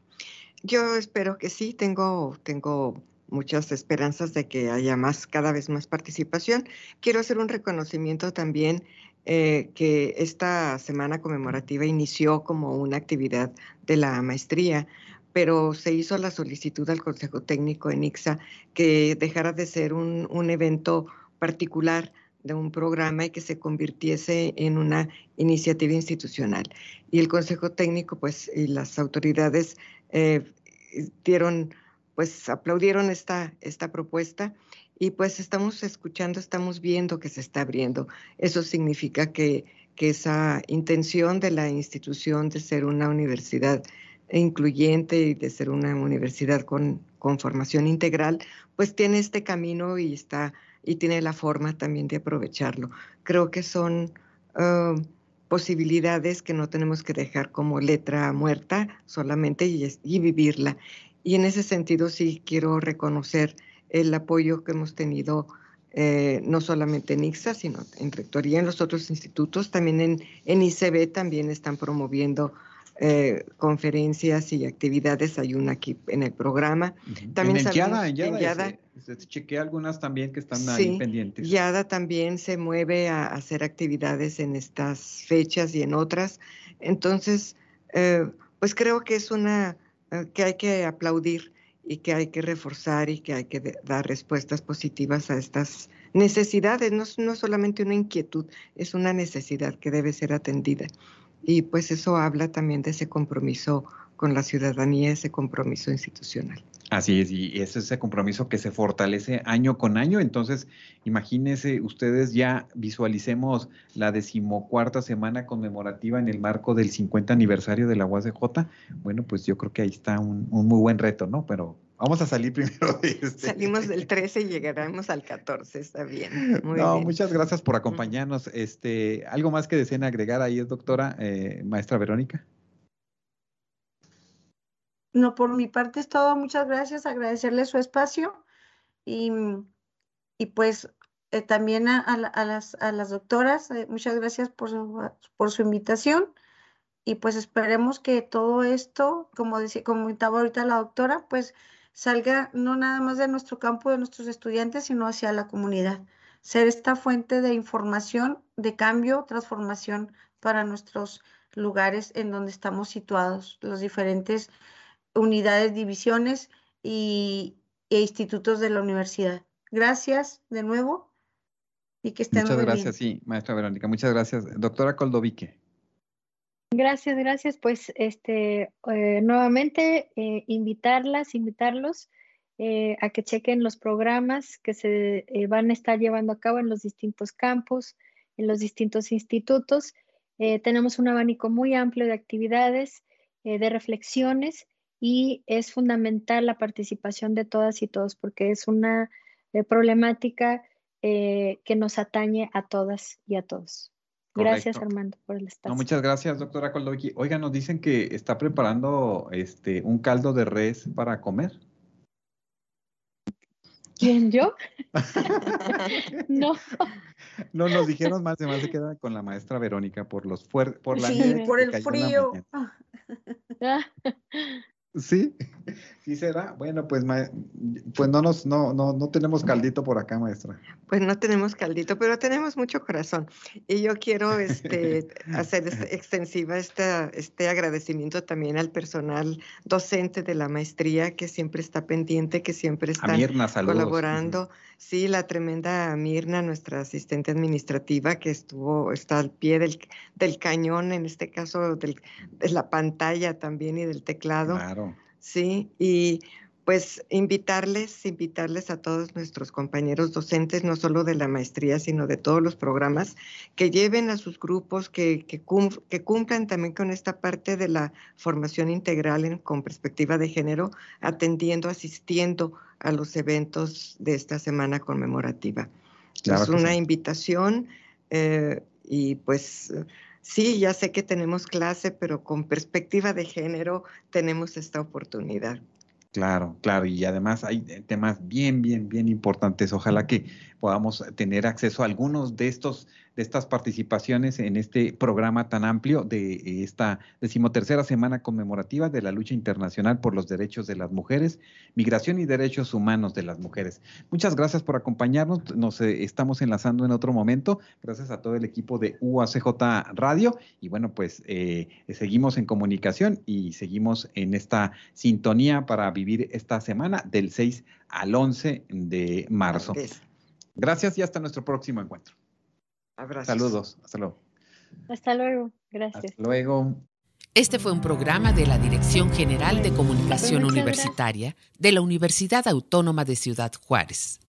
Yo espero que sí, tengo, tengo muchas esperanzas de que haya más, cada vez más participación. Quiero hacer un reconocimiento también eh, que esta semana conmemorativa inició como una actividad de la maestría, pero se hizo la solicitud al Consejo Técnico en ICSA que dejara de ser un, un evento particular de un programa y que se convirtiese en una iniciativa institucional. Y el Consejo Técnico, pues, y las autoridades eh, dieron, pues, aplaudieron esta, esta propuesta y pues estamos escuchando, estamos viendo que se está abriendo. Eso significa que, esa intención de la institución de ser una universidad incluyente y de ser una universidad con, formación integral, pues tiene este camino y está y tiene la forma también de aprovecharlo. Creo que son uh, posibilidades que no tenemos que dejar como letra muerta solamente y vivirla. Y en ese sentido sí quiero reconocer el apoyo que hemos tenido eh, no solamente en ICSA, sino en Rectoría, en los otros institutos, también en, en ICB también están promoviendo eh, conferencias y actividades, hay una aquí en el programa. También en, Yada, en Yada, se, chequea algunas también que están ahí pendientes. Yada también se mueve a, hacer actividades en estas fechas y en otras. Entonces, eh, pues creo que es una que hay que aplaudir y que hay que reforzar y que hay que dar respuestas positivas a estas necesidades. No, no solamente una inquietud, es una necesidad que debe ser atendida. Y pues eso habla también de ese compromiso con la ciudadanía, ese compromiso institucional. Así es, y es ese compromiso que se fortalece año con año. Entonces, imagínense ustedes ya visualicemos la decimocuarta semana conmemorativa en el marco del 50 aniversario de la UACJ. Bueno, pues yo creo que ahí está un, muy buen reto, ¿no? Pero vamos a salir primero de este. Salimos del 13 y llegaremos al 14, está bien. no, muchas gracias por acompañarnos. Este, ¿Algo más que deseen agregar ahí, doctora, eh, maestra Verónica? No, por mi parte es todo. Muchas gracias. Agradecerle su espacio y, y pues eh, también a, a, las, a, las, doctoras, eh, muchas gracias por su, por su invitación y pues esperemos que todo esto, como decía, comentaba ahorita la doctora, pues salga no nada más de nuestro campo, de nuestros estudiantes, sino hacia la comunidad. Ser esta fuente de información, de cambio, transformación para nuestros lugares en donde estamos situados, los diferentes unidades, divisiones y, e institutos de la universidad. Gracias de nuevo y que estén Muchas gracias, sí, maestra Verónica. Muchas gracias. Doctora Coldovique. Gracias, gracias. Pues este eh, nuevamente eh, invitarlas, invitarlos eh, a que chequen los programas que se van a estar llevando a cabo en los distintos campos, en los distintos institutos. tenemos un abanico muy amplio de actividades, de reflexiones y es fundamental la participación de todas y todos porque es una eh, problemática eh, que nos atañe a todas y a todos. Gracias, Armando, por el espacio. muchas gracias, doctora Koldoviki. Oiga, nos dicen que está preparando este un caldo de res para comer. ¿Quién, yo? no. No, nos dijeron más, de más se queda con la maestra Verónica por los por la sí, por el frío. Sí, sí será. Bueno, pues, pues no nos, no, no, no tenemos caldito por acá, maestra. Pues no tenemos caldito, pero tenemos mucho corazón. Y yo quiero este, hacer extensiva esta, este agradecimiento también al personal docente de la maestría que siempre está pendiente, que siempre está colaborando. Sí, la tremenda Mirna, nuestra asistente administrativa, que estuvo, está al pie del, del cañón, en este caso del, de la pantalla también y del teclado. Claro. Sí, y pues invitarles, invitarles a todos nuestros compañeros docentes, no solo de la maestría, sino de todos los programas, que lleven a sus grupos, que, que, cumplan también con esta parte de la formación integral con perspectiva de género, atendiendo, asistiendo a los eventos de esta semana conmemorativa. es una invitación eh, y pues sí, ya sé que tenemos clase, pero con perspectiva de género tenemos esta oportunidad. Claro, claro, y además hay temas bien, bien, bien importantes. Ojalá que podamos tener acceso a algunos de estos de estas participaciones en este programa tan amplio de esta decimotercera semana conmemorativa de la lucha internacional por los derechos de las mujeres, migración y derechos humanos de las mujeres. Muchas gracias por acompañarnos. Nos eh, estamos enlazando en otro momento. Gracias a todo el equipo de UACJ Radio. Y bueno, pues eh, seguimos en comunicación y seguimos en esta sintonía para vivir esta semana del 6 al 11 de marzo. Gracias y hasta nuestro próximo encuentro. Saludos. Hasta luego. Hasta luego. Gracias. Hasta luego. Este fue un programa de la Dirección General de Comunicación Universitaria de la Universidad Autónoma de Ciudad Juárez.